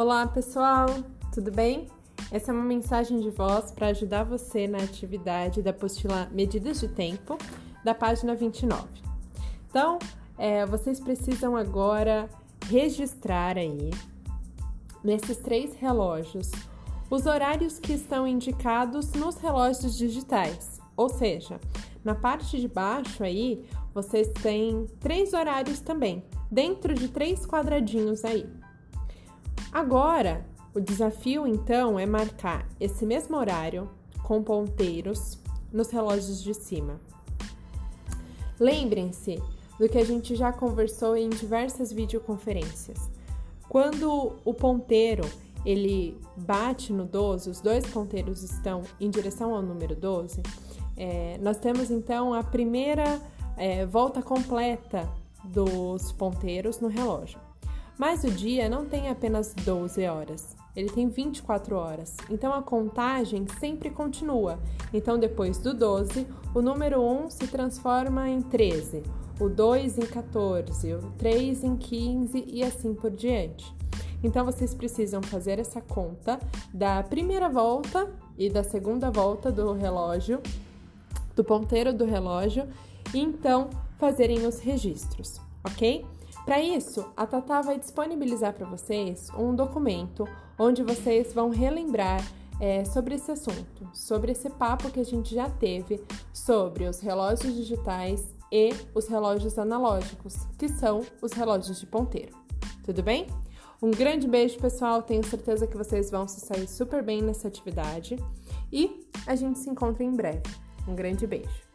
Olá pessoal, tudo bem? Essa é uma mensagem de voz para ajudar você na atividade da apostila Medidas de Tempo, da página 29. Então, é, vocês precisam agora registrar aí, nesses três relógios, os horários que estão indicados nos relógios digitais. Ou seja, na parte de baixo aí, vocês têm três horários também, dentro de três quadradinhos aí. Agora, o desafio então é marcar esse mesmo horário com ponteiros nos relógios de cima. Lembrem-se do que a gente já conversou em diversas videoconferências. Quando o ponteiro ele bate no 12, os dois ponteiros estão em direção ao número 12, é, nós temos então a primeira é, volta completa dos ponteiros no relógio. Mas o dia não tem apenas 12 horas, ele tem 24 horas. Então a contagem sempre continua. Então depois do 12, o número 1 se transforma em 13, o 2 em 14, o 3 em 15 e assim por diante. Então vocês precisam fazer essa conta da primeira volta e da segunda volta do relógio, do ponteiro do relógio, e então fazerem os registros, ok? Para isso, a Tata vai disponibilizar para vocês um documento onde vocês vão relembrar é, sobre esse assunto, sobre esse papo que a gente já teve sobre os relógios digitais e os relógios analógicos, que são os relógios de ponteiro. Tudo bem? Um grande beijo, pessoal. Tenho certeza que vocês vão se sair super bem nessa atividade e a gente se encontra em breve. Um grande beijo.